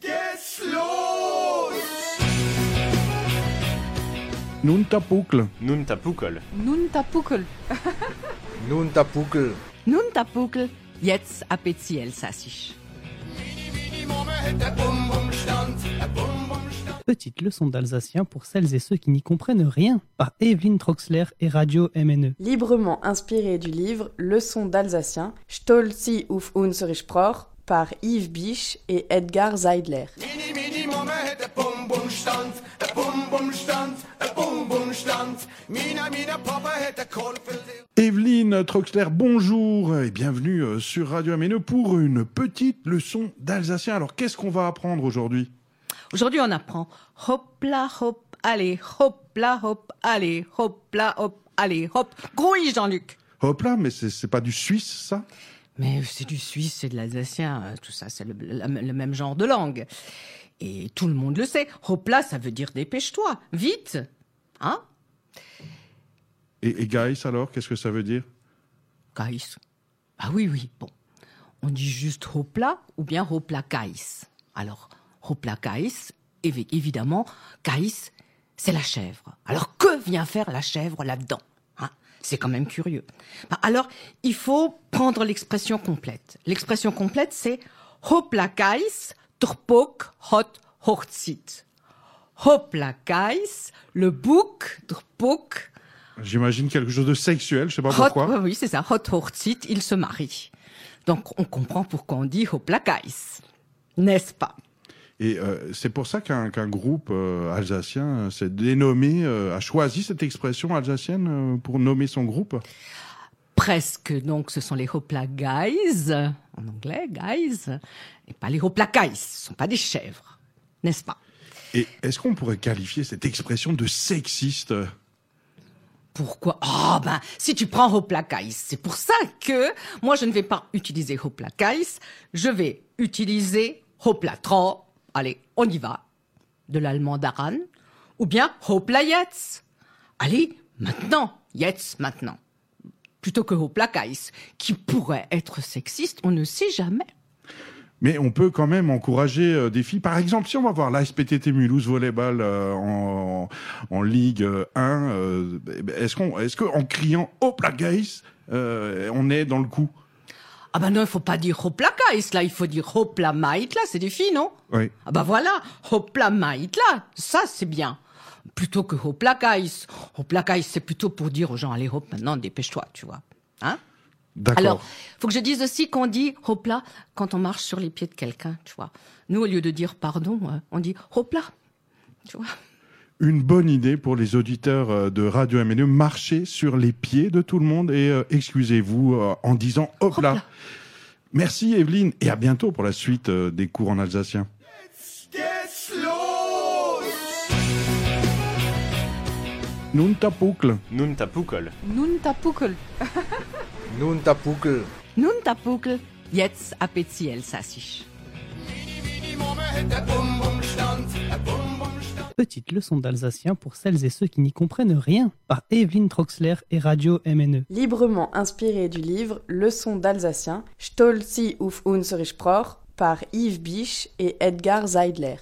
geht's los! Nun tapukel. Nun Tapukol. Nun Tapukel. Nun Tapukel. Nun Tapukel. Jetzt appétit Elsassisch. Petite leçon d'alsacien pour celles et ceux qui n'y comprennent rien par Evelyn Troxler et Radio. MNE. Librement inspiré du livre Leçon d'alsacien, Stolzi auf unsere Sprache par Yves Biche et Edgar Kolpel. Evelyne Troxler, bonjour et bienvenue euh, sur Radio MNE pour une petite leçon d'alsacien. Alors qu'est-ce qu'on va apprendre aujourd'hui? Aujourd'hui, on apprend hop là hop, allez, hop là hop, allez, hop là hop, allez, hop. Grouille, Jean-Luc. Hop là, mais c'est pas du suisse ça? Mais c'est du suisse, c'est de l'alsacien, euh, tout ça, c'est le, le- le même genre de langue. Et tout le monde le sait. Hop là, ça veut dire dépêche-toi, vite. Hein Et, et Gaïs alors, qu'est-ce que ça veut dire? Caïs. Ah oui, oui, bon. On dit juste hopla ou bien hopla caïs. Alors, hopla évi- évidemment, caïs, c'est la chèvre. Alors, que vient faire la chèvre là-dedans? C'est quand même curieux. Bah, alors, il faut prendre l'expression complète. L'expression complète, c'est hopla caïs, drpok hot hochzit. Hopla caïs, le bouc, drpok, J'imagine quelque chose de sexuel, je sais pas Hot, pourquoi. oui, oui, c'est ça. Hot Hochzit, il se marie. Donc, on comprend pourquoi on dit Hoplakais. N'est-ce pas? Et euh, c'est pour ça qu'un groupe euh, alsacien euh, s'est dénommé, a choisi cette expression alsacienne pour nommer son groupe? Presque. Donc, ce sont les Hoplaguys, en anglais, guys, et pas les Hoplakais. Ce sont pas des chèvres. N'est-ce pas? Et est-ce qu'on pourrait qualifier cette expression de sexiste? Pourquoi? Ah ben, si tu prends Hoplakais, c'est pour ça que moi je ne vais pas utiliser Hoplakais, je vais utiliser Hoplatro. Allez, on y va. De l'allemand d'Aran. Ou bien Hoplayetz. Allez, maintenant, Yetz maintenant. Plutôt que Hoplakais, qui pourrait être sexiste, on ne sait jamais. Mais on peut quand même encourager euh, des filles. Par exemple, si on va voir la SPTT Mulhouse Volleyball euh, en, Ligue 1, euh, est-ce qu'on, est-ce qu'en criant hop la guys, on est dans le coup? Ah ben non, il faut pas dire Hoplakais, là, il faut dire Hoplamait, là, c'est des filles, non? Oui. Ah bah voilà, Hoplamait là, ça c'est bien. Plutôt que Hoplakais. Hoplakais, c'est plutôt pour dire aux gens, allez hop, maintenant dépêche-toi, tu vois. Hein? D'accord. Alors, faut que je dise aussi qu'on dit hopla quand on marche sur les pieds de quelqu'un, tu vois. Nous, au lieu de dire pardon, euh, on dit hopla, tu vois. Une bonne idée pour les auditeurs euh, de Radio MNE, marcher sur les pieds de tout le monde et euh, excusez-vous euh, en disant hop là. Merci Evelyne et à bientôt pour la suite euh, des cours en alsacien. Geht's los! Nun tapukel. Nun Tapukol. Nun Tapukel. Nun Tapukel. Nun Tapukel. Jetzt appétit Elsassisch. Petite leçon d'alsacien pour celles et ceux qui n'y comprennent rien par Evelyn Troxler et Radio. MNE. Librement inspiré du livre Leçon d'alsacien, Stolzi auf unsere Sprache par Yves Biche et Edgar Seidler.